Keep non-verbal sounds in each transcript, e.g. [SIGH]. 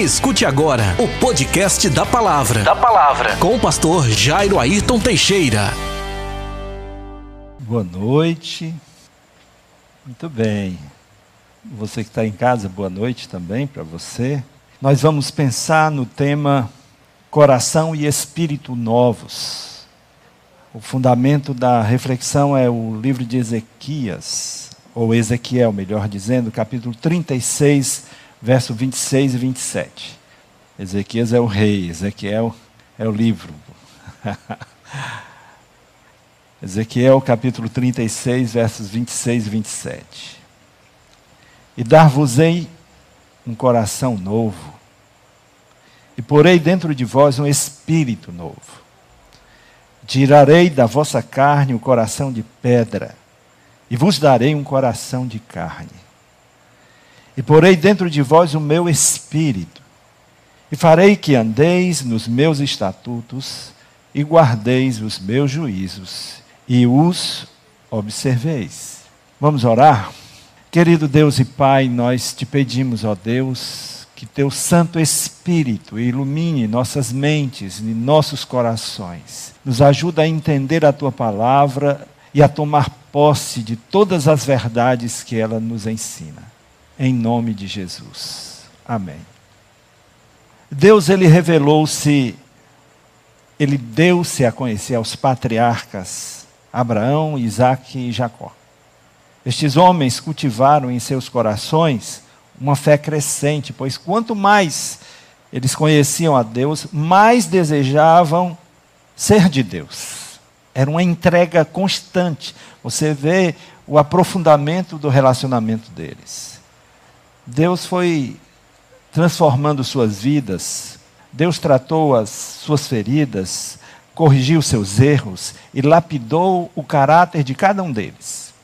Escute agora o podcast da Palavra. Da Palavra. Com o pastor Jairo Ayrton Teixeira. Boa noite. Muito bem. Você que está em casa, boa noite também para você. Nós vamos pensar no tema coração e espírito novos. O fundamento da reflexão é o livro de Ezequias, ou Ezequiel, melhor dizendo, capítulo 36, verso 26 e 27. Ezequias é o rei, Ezequiel é o livro. [LAUGHS] Ezequiel capítulo 36, versos 26 e 27. E dar-vos-ei um coração novo, e porei dentro de vós um espírito novo. Tirarei da vossa carne o coração de pedra, e vos darei um coração de carne e porei dentro de vós o meu espírito, e farei que andeis nos meus estatutos, e guardeis os meus juízos, e os observeis. Vamos orar? Querido Deus e Pai, nós te pedimos, ó Deus, que teu Santo Espírito ilumine nossas mentes e nossos corações. Nos ajuda a entender a tua palavra e a tomar posse de todas as verdades que ela nos ensina em nome de Jesus. Amém. Deus ele revelou-se, ele deu-se a conhecer aos patriarcas Abraão, Isaac e Jacó. Estes homens cultivaram em seus corações uma fé crescente, pois quanto mais eles conheciam a Deus, mais desejavam ser de Deus. Era uma entrega constante. Você vê o aprofundamento do relacionamento deles. Deus foi transformando suas vidas, Deus tratou as suas feridas, corrigiu seus erros e lapidou o caráter de cada um deles.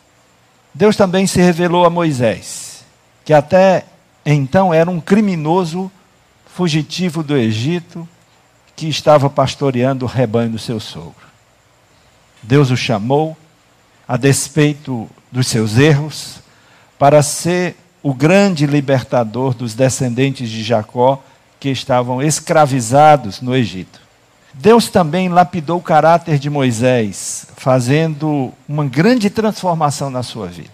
Deus também se revelou a Moisés, que até então era um criminoso fugitivo do Egito que estava pastoreando o rebanho do seu sogro. Deus o chamou, a despeito dos seus erros, para ser o grande libertador dos descendentes de Jacó que estavam escravizados no Egito. Deus também lapidou o caráter de Moisés, fazendo uma grande transformação na sua vida.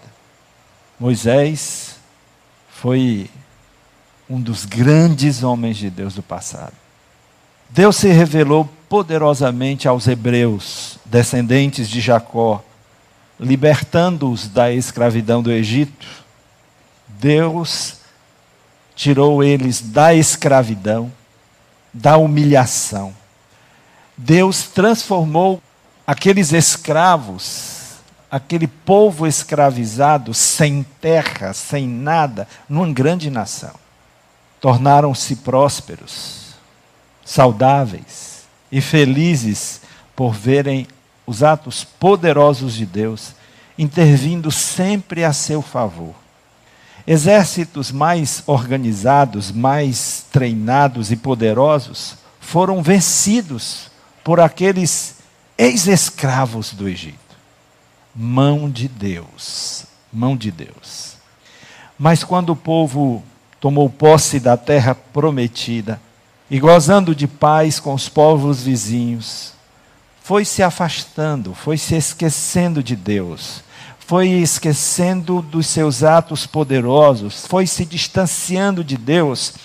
Moisés foi um dos grandes homens de Deus do passado. Deus se revelou poderosamente aos hebreus, descendentes de Jacó, libertando-os da escravidão do Egito Deus tirou eles da escravidão, da humilhação. Deus transformou aqueles escravos, aquele povo escravizado, sem terra, sem nada, numa grande nação. Tornaram-se prósperos, saudáveis e felizes por verem os atos poderosos de Deus intervindo sempre a seu favor. Exércitos mais organizados, mais treinados e poderosos foram vencidos por aqueles ex-escravos do Egito. Mão de Deus, mão de Deus. Mas quando o povo tomou posse da terra prometida e gozando de paz com os povos vizinhos, foi se afastando, foi se esquecendo de Deus foi esquecendo dos seus atos poderosos, foi se distanciando de Deus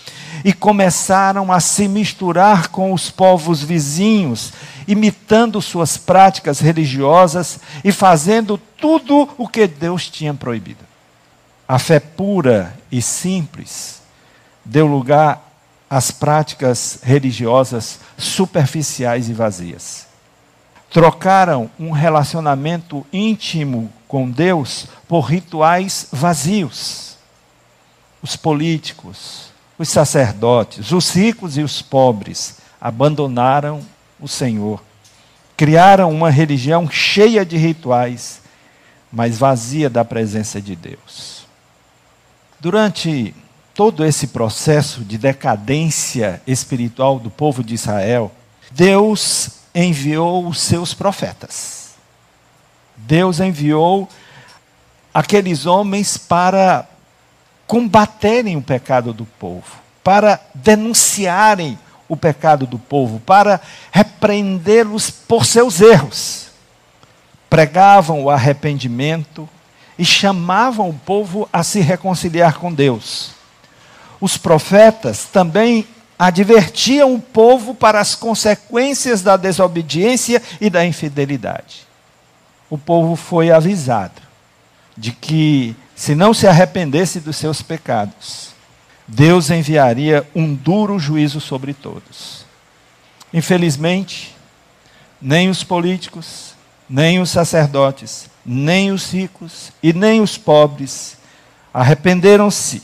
e começaram a se misturar com os povos vizinhos, imitando suas práticas religiosas e fazendo tudo o que Deus tinha proibido. A fé pura e simples deu lugar às práticas religiosas superficiais e vazias. Trocaram um relacionamento íntimo com Deus por rituais vazios. Os políticos, os sacerdotes, os ricos e os pobres abandonaram o Senhor. Criaram uma religião cheia de rituais, mas vazia da presença de Deus. Durante todo esse processo de decadência espiritual do povo de Israel, Deus enviou os seus profetas Deus enviou aqueles homens para combaterem o pecado do povo, para denunciarem o pecado do povo, para repreendê-los por seus erros. Pregavam o arrependimento e chamavam o povo a se reconciliar com Deus. Os profetas também advertiam o povo para as consequências da desobediência e da infidelidade. O povo foi avisado de que, se não se arrependesse dos seus pecados, Deus enviaria um duro juízo sobre todos. Infelizmente, nem os políticos, nem os sacerdotes, nem os ricos e nem os pobres arrependeram-se.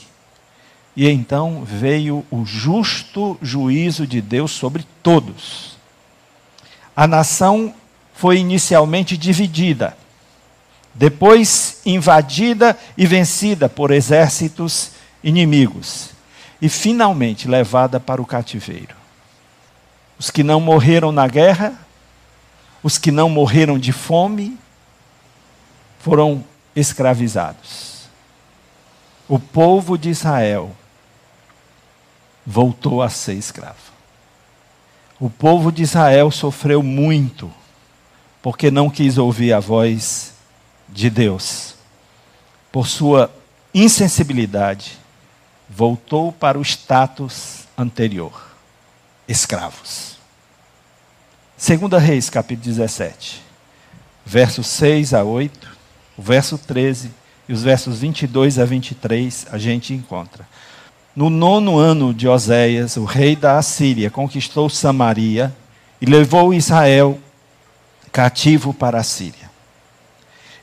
E então veio o justo juízo de Deus sobre todos. A nação foi inicialmente dividida, depois invadida e vencida por exércitos inimigos e finalmente levada para o cativeiro. Os que não morreram na guerra, os que não morreram de fome, foram escravizados. O povo de Israel voltou a ser escravo. O povo de Israel sofreu muito, porque não quis ouvir a voz de Deus. Por sua insensibilidade, voltou para o status anterior: escravos. Segunda Reis, capítulo 17, versos 6 a 8, o verso 13 e os versos 22 a 23 a gente encontra. No nono ano de Oséias, o rei da Assíria conquistou Samaria e levou Israel cativo para a Síria.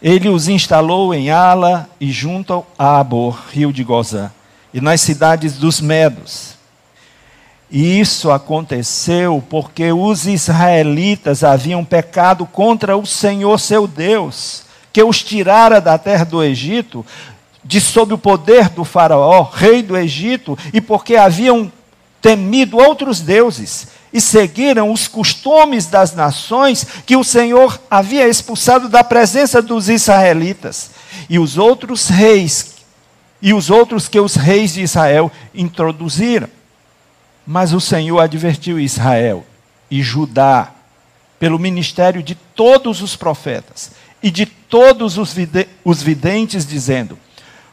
Ele os instalou em Ala e junto a Abor, rio de Gozã e nas cidades dos Medos. E isso aconteceu porque os israelitas haviam pecado contra o Senhor seu Deus, que os tirara da terra do Egito, de sob o poder do Faraó, rei do Egito, e porque haviam temido outros deuses e seguiram os costumes das nações que o Senhor havia expulsado da presença dos israelitas. E os outros reis e os outros que os reis de Israel introduziram. Mas o Senhor advertiu Israel e Judá, pelo ministério de todos os profetas e de todos os videntes, dizendo: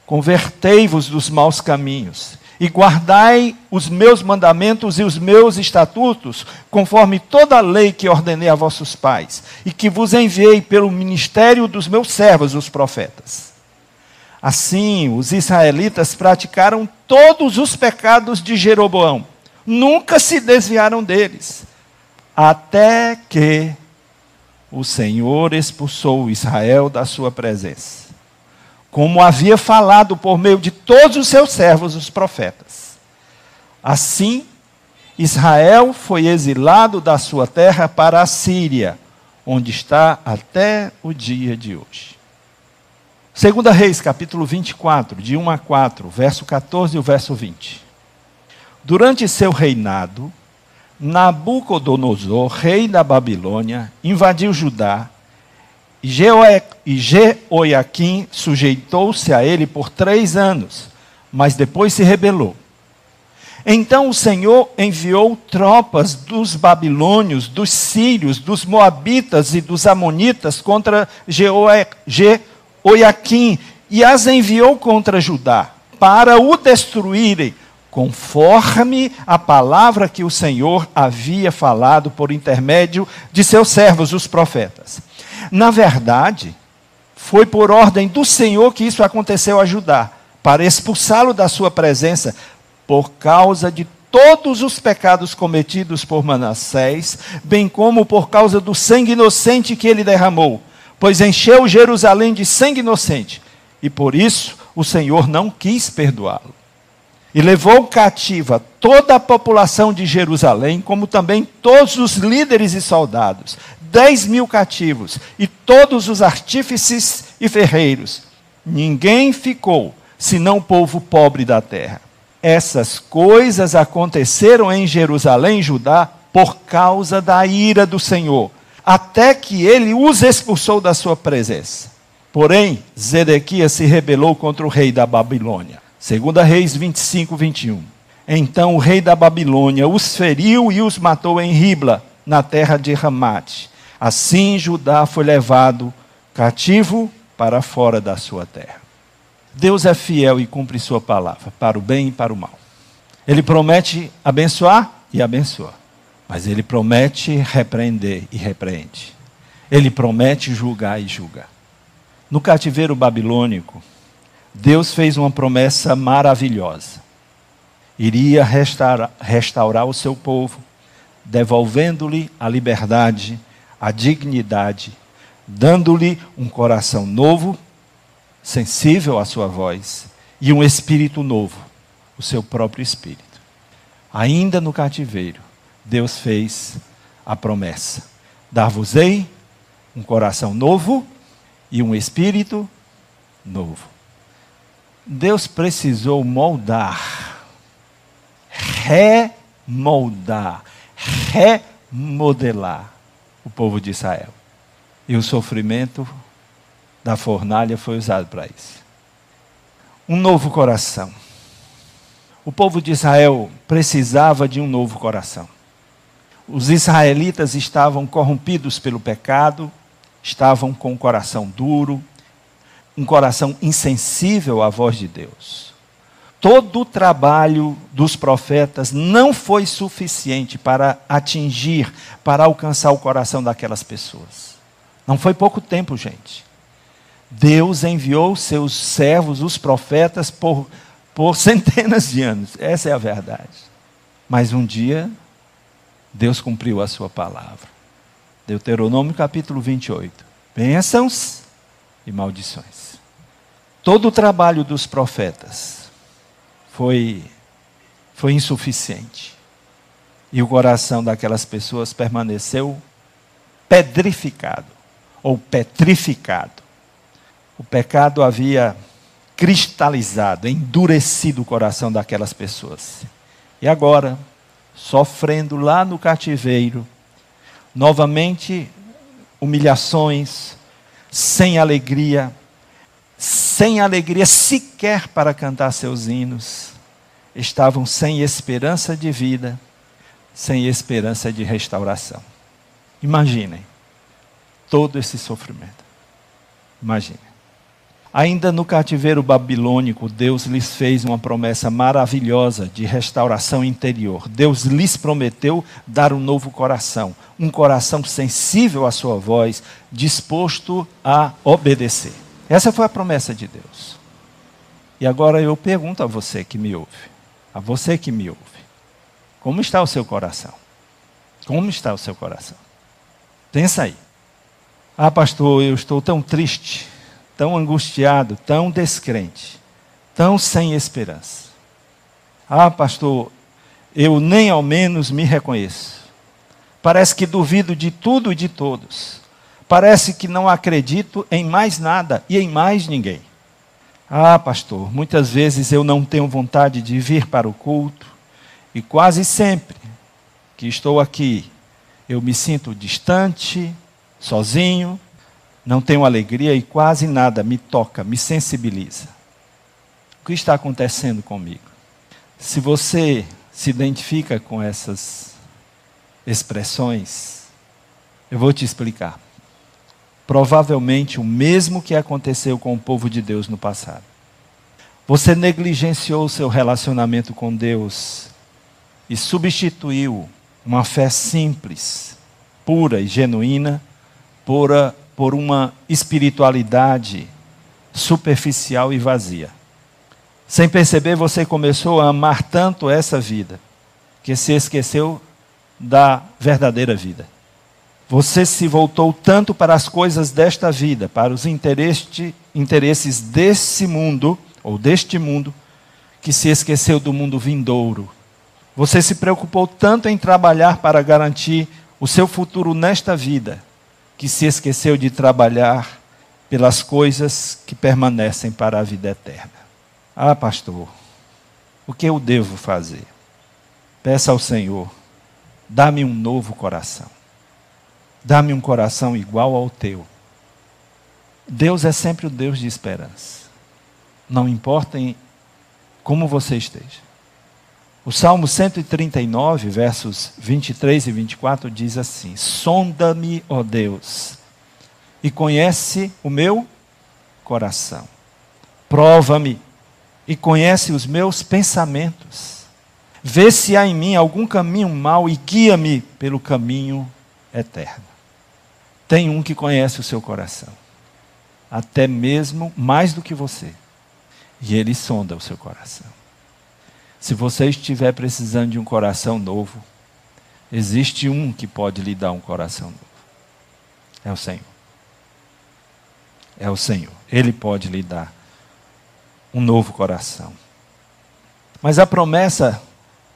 Convertei-vos dos maus caminhos e guardai os meus mandamentos e os meus estatutos, conforme toda a lei que ordenei a vossos pais, e que vos enviei pelo ministério dos meus servos, os profetas. Assim, os israelitas praticaram todos os pecados de Jeroboão, nunca se desviaram deles, até que o Senhor expulsou Israel da sua presença, como havia falado por meio de todos os seus servos, os profetas. Assim, Israel foi exilado da sua terra para a Síria, onde está até o dia de hoje. Segunda Reis, capítulo 24, de 1 a 4, verso 14 e o verso 20. Durante seu reinado, Nabucodonosor, rei da Babilônia, invadiu Judá, e Jeoiaquim sujeitou-se a ele por três anos, mas depois se rebelou. Então o Senhor enviou tropas dos babilônios, dos sírios, dos moabitas e dos amonitas contra Jeoiaquim Oiaquim e as enviou contra Judá para o destruírem, conforme a palavra que o Senhor havia falado por intermédio de seus servos, os profetas. Na verdade, foi por ordem do Senhor que isso aconteceu a Judá, para expulsá-lo da sua presença, por causa de todos os pecados cometidos por Manassés, bem como por causa do sangue inocente que ele derramou pois encheu Jerusalém de sangue inocente, e por isso o Senhor não quis perdoá-lo. E levou cativa toda a população de Jerusalém, como também todos os líderes e soldados, dez mil cativos, e todos os artífices e ferreiros. Ninguém ficou, senão o povo pobre da terra. Essas coisas aconteceram em Jerusalém, Judá, por causa da ira do Senhor até que ele os expulsou da sua presença. Porém, Zedequias se rebelou contra o rei da Babilônia. Segunda Reis 25, 21. Então o rei da Babilônia os feriu e os matou em Ribla, na terra de Ramate. Assim Judá foi levado cativo para fora da sua terra. Deus é fiel e cumpre sua palavra, para o bem e para o mal. Ele promete abençoar e abençoa. Mas ele promete repreender e repreende. Ele promete julgar e julga. No cativeiro babilônico, Deus fez uma promessa maravilhosa. Iria restaurar, restaurar o seu povo, devolvendo-lhe a liberdade, a dignidade, dando-lhe um coração novo, sensível à sua voz, e um espírito novo, o seu próprio espírito. Ainda no cativeiro, Deus fez a promessa: Dar-vos-ei um coração novo e um espírito novo. Deus precisou moldar, remoldar, remodelar o povo de Israel. E o sofrimento da fornalha foi usado para isso. Um novo coração. O povo de Israel precisava de um novo coração. Os israelitas estavam corrompidos pelo pecado, estavam com o coração duro, um coração insensível à voz de Deus. Todo o trabalho dos profetas não foi suficiente para atingir, para alcançar o coração daquelas pessoas. Não foi pouco tempo, gente. Deus enviou seus servos, os profetas, por, por [LAUGHS] centenas de anos. Essa é a verdade. Mas um dia Deus cumpriu a sua palavra. Deuteronômio capítulo 28. Bênçãos e maldições. Todo o trabalho dos profetas foi, foi insuficiente. E o coração daquelas pessoas permaneceu pedrificado ou petrificado. O pecado havia cristalizado, endurecido o coração daquelas pessoas. E agora, sofrendo lá no cativeiro, novamente humilhações, sem alegria, sem alegria sequer para cantar seus hinos, estavam sem esperança de vida, sem esperança de restauração. Imaginem todo esse sofrimento. Imaginem. Ainda no cativeiro babilônico, Deus lhes fez uma promessa maravilhosa de restauração interior. Deus lhes prometeu dar um novo coração, um coração sensível à sua voz, disposto a obedecer. Essa foi a promessa de Deus. E agora eu pergunto a você que me ouve, a você que me ouve, como está o seu coração? Como está o seu coração? Pensa aí. Ah, pastor, eu estou tão triste tão angustiado, tão descrente, tão sem esperança. Ah, pastor, eu nem ao menos me reconheço. Parece que duvido de tudo e de todos. Parece que não acredito em mais nada e em mais ninguém. Ah, pastor, muitas vezes eu não tenho vontade de vir para o culto e quase sempre que estou aqui eu me sinto distante, sozinho, não tenho alegria e quase nada me toca, me sensibiliza. O que está acontecendo comigo? Se você se identifica com essas expressões, eu vou te explicar. Provavelmente o mesmo que aconteceu com o povo de Deus no passado. Você negligenciou o seu relacionamento com Deus e substituiu uma fé simples, pura e genuína por por uma espiritualidade superficial e vazia. Sem perceber, você começou a amar tanto essa vida, que se esqueceu da verdadeira vida. Você se voltou tanto para as coisas desta vida, para os interesses desse mundo, ou deste mundo, que se esqueceu do mundo vindouro. Você se preocupou tanto em trabalhar para garantir o seu futuro nesta vida, que se esqueceu de trabalhar pelas coisas que permanecem para a vida eterna. Ah, pastor, o que eu devo fazer? Peça ao Senhor, dá-me um novo coração. Dá-me um coração igual ao teu. Deus é sempre o Deus de esperança. Não importa em como você esteja. O Salmo 139, versos 23 e 24 diz assim: Sonda-me, ó Deus, e conhece o meu coração. Prova-me e conhece os meus pensamentos. Vê se há em mim algum caminho mau e guia-me pelo caminho eterno. Tem um que conhece o seu coração, até mesmo mais do que você, e ele sonda o seu coração. Se você estiver precisando de um coração novo, existe um que pode lhe dar um coração novo. É o Senhor. É o Senhor. Ele pode lhe dar um novo coração. Mas a promessa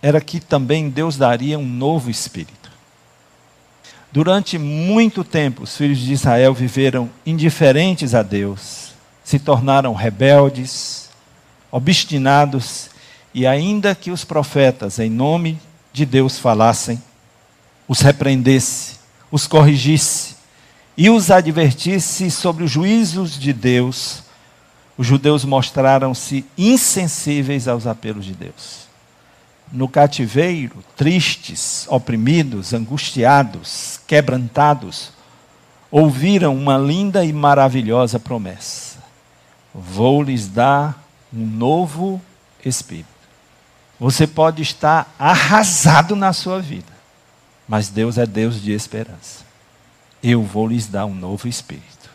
era que também Deus daria um novo espírito. Durante muito tempo, os filhos de Israel viveram indiferentes a Deus, se tornaram rebeldes, obstinados e ainda que os profetas, em nome de Deus, falassem, os repreendesse, os corrigisse e os advertisse sobre os juízos de Deus, os judeus mostraram-se insensíveis aos apelos de Deus. No cativeiro, tristes, oprimidos, angustiados, quebrantados, ouviram uma linda e maravilhosa promessa: Vou lhes dar um novo espírito. Você pode estar arrasado na sua vida, mas Deus é Deus de esperança. Eu vou lhes dar um novo espírito.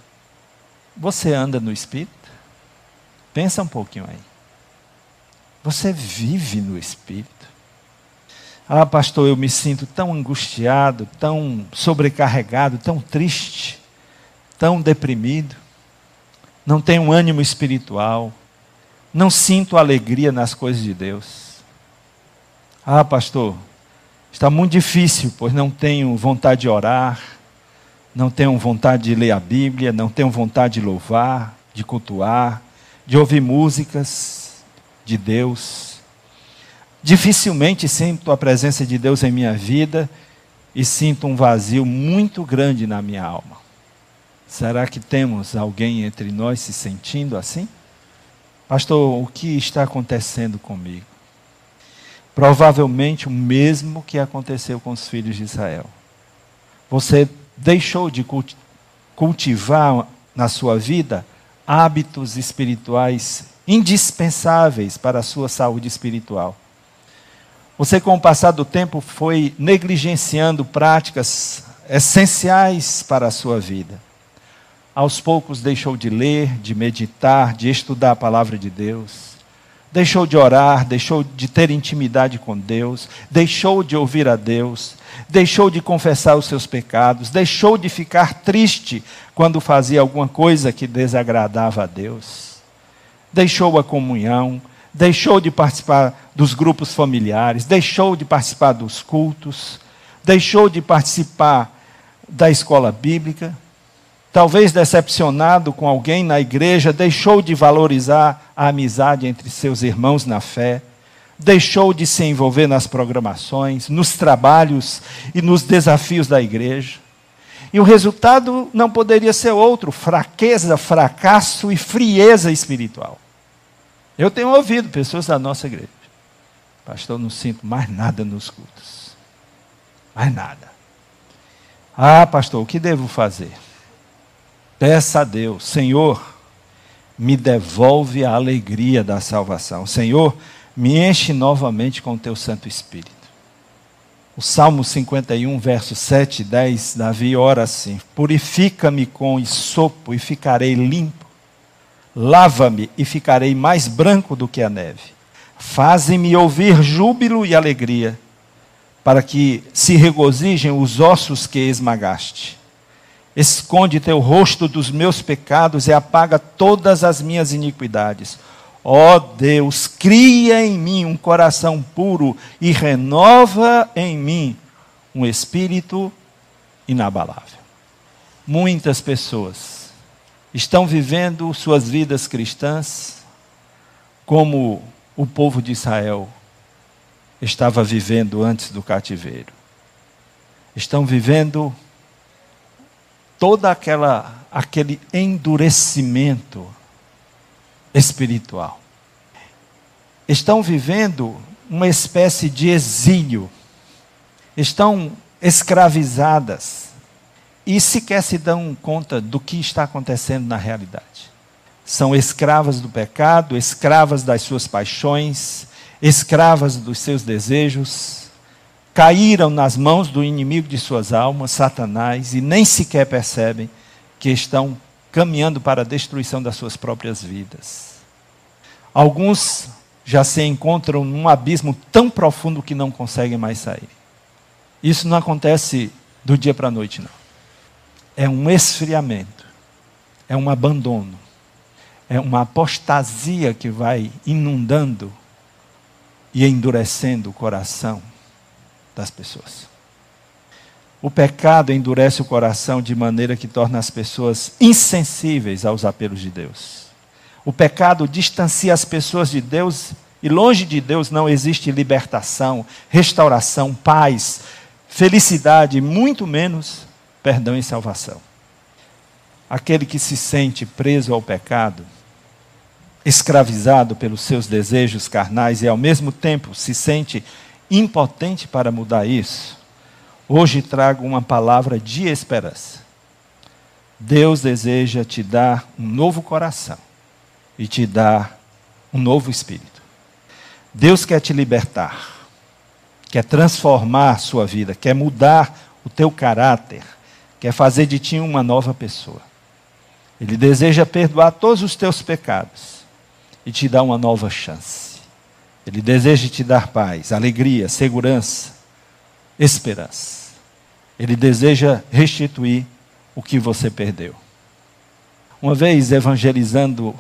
Você anda no espírito? Pensa um pouquinho aí. Você vive no espírito? Ah, pastor, eu me sinto tão angustiado, tão sobrecarregado, tão triste, tão deprimido. Não tenho ânimo espiritual. Não sinto alegria nas coisas de Deus. Ah, pastor, está muito difícil, pois não tenho vontade de orar, não tenho vontade de ler a Bíblia, não tenho vontade de louvar, de cultuar, de ouvir músicas de Deus. Dificilmente sinto a presença de Deus em minha vida e sinto um vazio muito grande na minha alma. Será que temos alguém entre nós se sentindo assim? Pastor, o que está acontecendo comigo? Provavelmente o mesmo que aconteceu com os filhos de Israel. Você deixou de cultivar na sua vida hábitos espirituais indispensáveis para a sua saúde espiritual. Você, com o passar do tempo, foi negligenciando práticas essenciais para a sua vida. Aos poucos deixou de ler, de meditar, de estudar a palavra de Deus. Deixou de orar, deixou de ter intimidade com Deus, deixou de ouvir a Deus, deixou de confessar os seus pecados, deixou de ficar triste quando fazia alguma coisa que desagradava a Deus, deixou a comunhão, deixou de participar dos grupos familiares, deixou de participar dos cultos, deixou de participar da escola bíblica talvez decepcionado com alguém na igreja, deixou de valorizar a amizade entre seus irmãos na fé, deixou de se envolver nas programações, nos trabalhos e nos desafios da igreja. E o resultado não poderia ser outro: fraqueza, fracasso e frieza espiritual. Eu tenho ouvido pessoas da nossa igreja. Pastor, não sinto mais nada nos cultos. Mais nada. Ah, pastor, o que devo fazer? Peça a Deus, Senhor, me devolve a alegria da salvação. Senhor, me enche novamente com o teu Santo Espírito. O Salmo 51, verso 7 e 10, Davi ora assim: Purifica-me com isopo e ficarei limpo. Lava-me e ficarei mais branco do que a neve. Faze-me ouvir júbilo e alegria, para que se regozijem os ossos que esmagaste. Esconde teu rosto dos meus pecados e apaga todas as minhas iniquidades. Ó oh Deus, cria em mim um coração puro e renova em mim um espírito inabalável. Muitas pessoas estão vivendo suas vidas cristãs como o povo de Israel estava vivendo antes do cativeiro. Estão vivendo toda aquela aquele endurecimento espiritual. Estão vivendo uma espécie de exílio, estão escravizadas e sequer se dão conta do que está acontecendo na realidade. São escravas do pecado, escravas das suas paixões, escravas dos seus desejos, caíram nas mãos do inimigo de suas almas, Satanás, e nem sequer percebem que estão caminhando para a destruição das suas próprias vidas. Alguns já se encontram num abismo tão profundo que não conseguem mais sair. Isso não acontece do dia para a noite, não. É um esfriamento, é um abandono, é uma apostasia que vai inundando e endurecendo o coração das pessoas. O pecado endurece o coração de maneira que torna as pessoas insensíveis aos apelos de Deus. O pecado distancia as pessoas de Deus e longe de Deus não existe libertação, restauração, paz, felicidade, muito menos perdão e salvação. Aquele que se sente preso ao pecado, escravizado pelos seus desejos carnais e ao mesmo tempo se sente impotente para mudar isso, hoje trago uma palavra de esperança. Deus deseja te dar um novo coração e te dar um novo espírito. Deus quer te libertar quer transformar a sua vida, quer mudar o teu caráter, quer fazer de ti uma nova pessoa. Ele deseja perdoar todos os teus pecados e te dar uma nova chance. Ele deseja te dar paz, alegria, segurança, esperança. Ele deseja restituir o que você perdeu. Uma vez evangelizando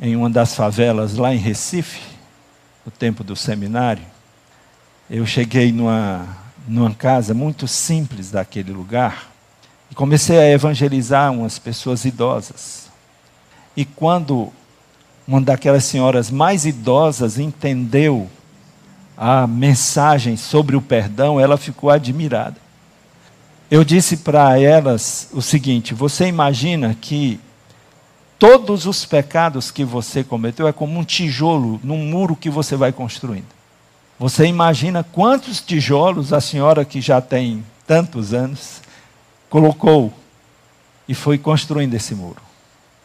em uma das favelas lá em Recife, no tempo do seminário, eu cheguei numa, numa casa muito simples daquele lugar e comecei a evangelizar umas pessoas idosas. E quando uma daquelas senhoras mais idosas entendeu a mensagem sobre o perdão, ela ficou admirada. Eu disse para elas o seguinte: você imagina que todos os pecados que você cometeu é como um tijolo num muro que você vai construindo. Você imagina quantos tijolos a senhora, que já tem tantos anos, colocou e foi construindo esse muro.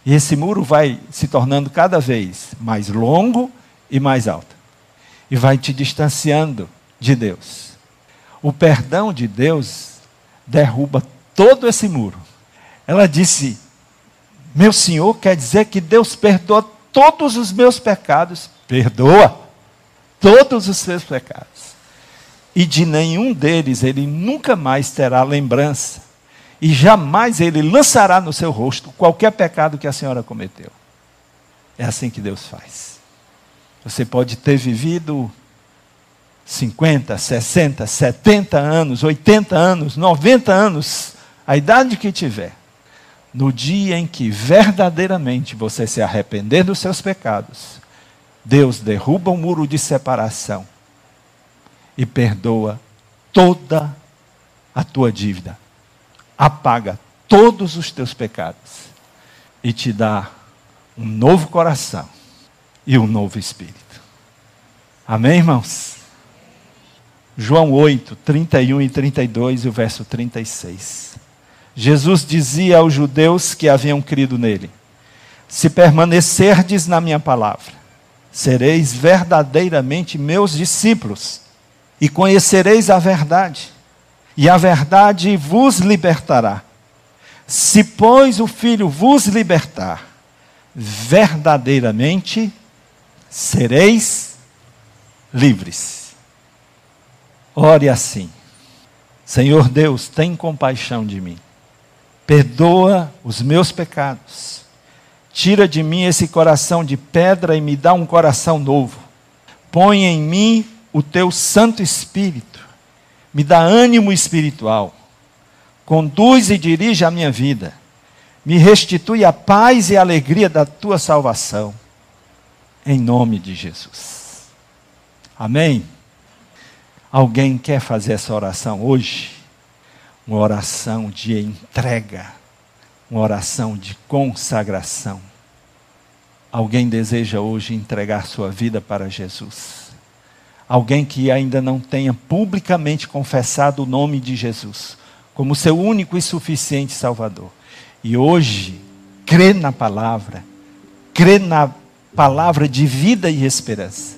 E esse muro vai se tornando cada vez mais longo e mais alto. E vai te distanciando de Deus. O perdão de Deus derruba todo esse muro. Ela disse: Meu Senhor quer dizer que Deus perdoa todos os meus pecados. Perdoa todos os seus pecados. E de nenhum deles ele nunca mais terá lembrança. E jamais ele lançará no seu rosto qualquer pecado que a senhora cometeu. É assim que Deus faz. Você pode ter vivido 50, 60, 70 anos, 80 anos, 90 anos, a idade que tiver. No dia em que verdadeiramente você se arrepender dos seus pecados, Deus derruba o muro de separação e perdoa toda a tua dívida, apaga todos os teus pecados e te dá um novo coração e um novo espírito. Amém, irmãos? João 8, 31 e 32 e o verso 36. Jesus dizia aos judeus que haviam crido nele: Se permanecerdes na minha palavra, sereis verdadeiramente meus discípulos, e conhecereis a verdade, e a verdade vos libertará. Se, pois, o Filho vos libertar, verdadeiramente sereis livres. Ore assim: Senhor Deus, tem compaixão de mim, perdoa os meus pecados Tira de mim esse coração de pedra e me dá um coração novo. Põe em mim o teu Santo Espírito. Me dá ânimo espiritual. Conduz e dirige a minha vida. Me restitui a paz e a alegria da tua salvação. Em nome de Jesus. Amém? Alguém quer fazer essa oração hoje? Uma oração de entrega uma oração de consagração. Alguém deseja hoje entregar sua vida para Jesus? Alguém que ainda não tenha publicamente confessado o nome de Jesus como seu único e suficiente Salvador. E hoje, crê na palavra, crê na palavra de vida e esperança.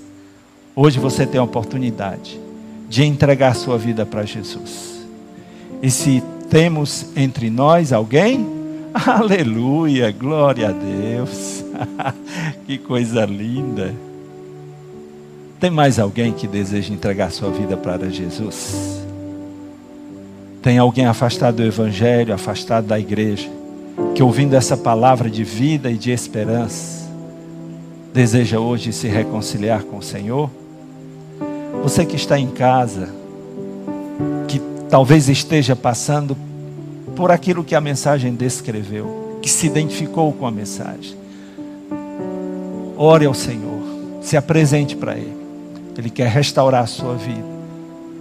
Hoje você tem a oportunidade de entregar sua vida para Jesus. E se temos entre nós alguém, [LAUGHS] aleluia, glória a Deus. [LAUGHS] que coisa linda. Tem mais alguém que deseja entregar sua vida para Jesus? Tem alguém afastado do Evangelho, afastado da igreja, que ouvindo essa palavra de vida e de esperança, deseja hoje se reconciliar com o Senhor? Você que está em casa, que talvez esteja passando por aquilo que a mensagem descreveu, que se identificou com a mensagem. Ore ao Senhor, se apresente para Ele. Ele quer restaurar a sua vida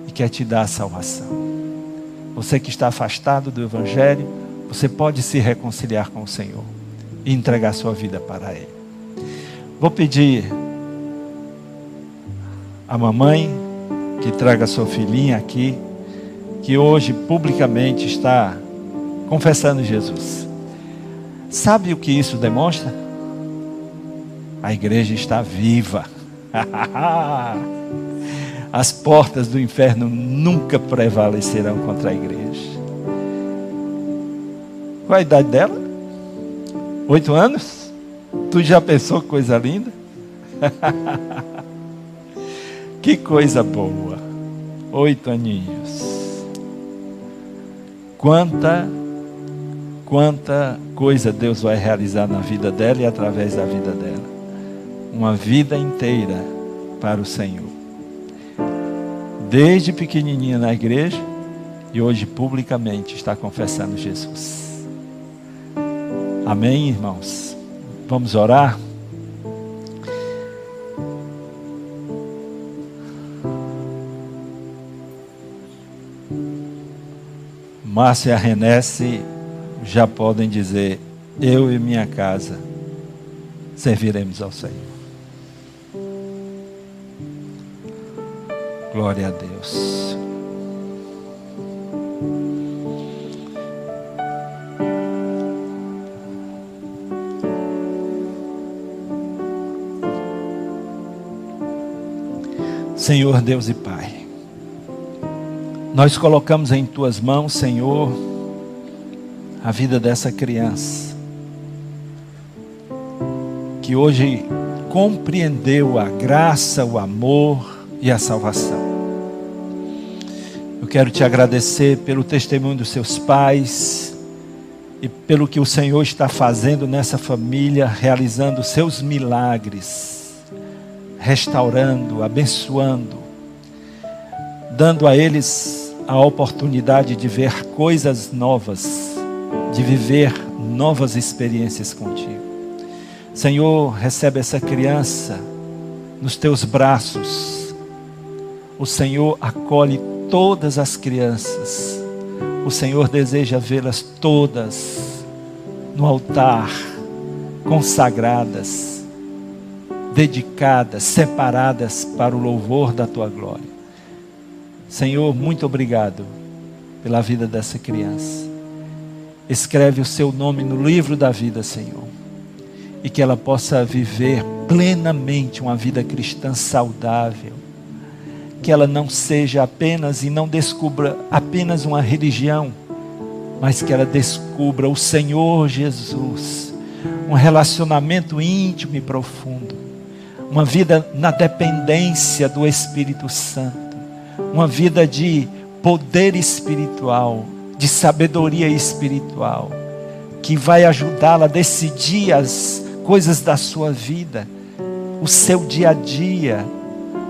e quer te dar a salvação. Você que está afastado do Evangelho, você pode se reconciliar com o Senhor e entregar sua vida para Ele. Vou pedir a mamãe que traga sua filhinha aqui, que hoje publicamente está confessando Jesus. Sabe o que isso demonstra? A igreja está viva. [LAUGHS] As portas do inferno nunca prevalecerão contra a igreja. Qual a idade dela? Oito anos? Tu já pensou que coisa linda? [LAUGHS] que coisa boa. Oito aninhos. Quanta, quanta coisa Deus vai realizar na vida dela e através da vida dela uma vida inteira para o Senhor. Desde pequenininha na igreja e hoje publicamente está confessando Jesus. Amém, irmãos? Vamos orar? Márcia e a Renesse já podem dizer: Eu e minha casa serviremos ao Senhor. Glória a Deus. Senhor Deus e Pai, nós colocamos em tuas mãos, Senhor, a vida dessa criança, que hoje compreendeu a graça, o amor e a salvação. Quero te agradecer pelo testemunho dos seus pais e pelo que o Senhor está fazendo nessa família, realizando seus milagres, restaurando, abençoando, dando a eles a oportunidade de ver coisas novas, de viver novas experiências contigo. Senhor, recebe essa criança nos teus braços. O Senhor acolhe todas as crianças. O Senhor deseja vê-las todas no altar, consagradas, dedicadas, separadas para o louvor da tua glória. Senhor, muito obrigado pela vida dessa criança. Escreve o seu nome no livro da vida, Senhor, e que ela possa viver plenamente uma vida cristã saudável que ela não seja apenas e não descubra apenas uma religião, mas que ela descubra o Senhor Jesus, um relacionamento íntimo e profundo, uma vida na dependência do Espírito Santo, uma vida de poder espiritual, de sabedoria espiritual, que vai ajudá-la a decidir as coisas da sua vida, o seu dia a dia,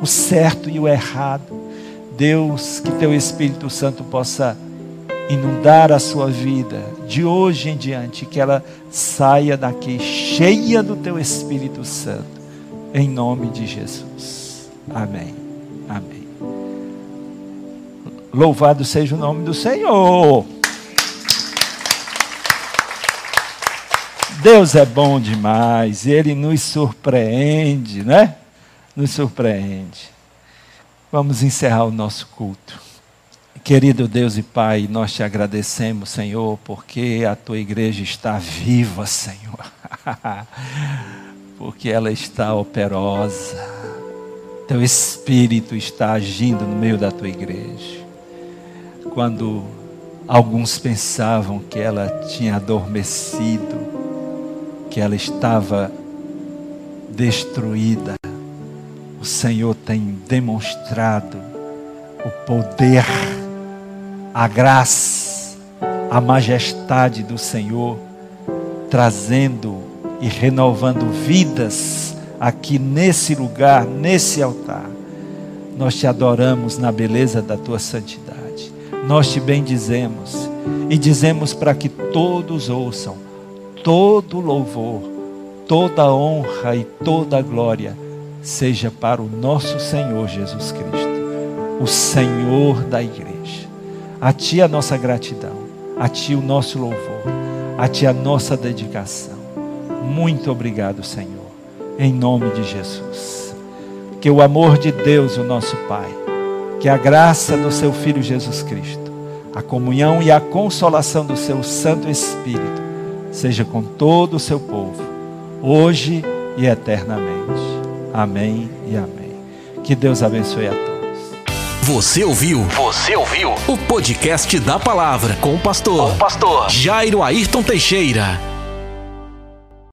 o certo e o errado. Deus, que teu Espírito Santo possa inundar a sua vida de hoje em diante, que ela saia daqui cheia do teu Espírito Santo, em nome de Jesus. Amém. Amém. Louvado seja o nome do Senhor. Deus é bom demais, Ele nos surpreende, né? Nos surpreende. Vamos encerrar o nosso culto. Querido Deus e Pai, nós te agradecemos, Senhor, porque a tua igreja está viva, Senhor. [LAUGHS] porque ela está operosa. Teu espírito está agindo no meio da tua igreja. Quando alguns pensavam que ela tinha adormecido, que ela estava destruída, o Senhor tem demonstrado o poder, a graça, a majestade do Senhor, trazendo e renovando vidas aqui nesse lugar, nesse altar. Nós te adoramos na beleza da tua santidade. Nós te bendizemos e dizemos para que todos ouçam todo louvor, toda honra e toda glória seja para o nosso Senhor Jesus Cristo, o Senhor da igreja. A Ti a nossa gratidão, a Ti o nosso louvor, a Ti a nossa dedicação. Muito obrigado, Senhor, em nome de Jesus. Que o amor de Deus, o nosso Pai, que a graça do Seu Filho Jesus Cristo, a comunhão e a consolação do Seu Santo Espírito, seja com todo o Seu povo, hoje e eternamente. Amém e amém. Que Deus abençoe a todos. Você ouviu? Você ouviu? O podcast da palavra com o pastor, com o pastor Jairo Ayrton Teixeira.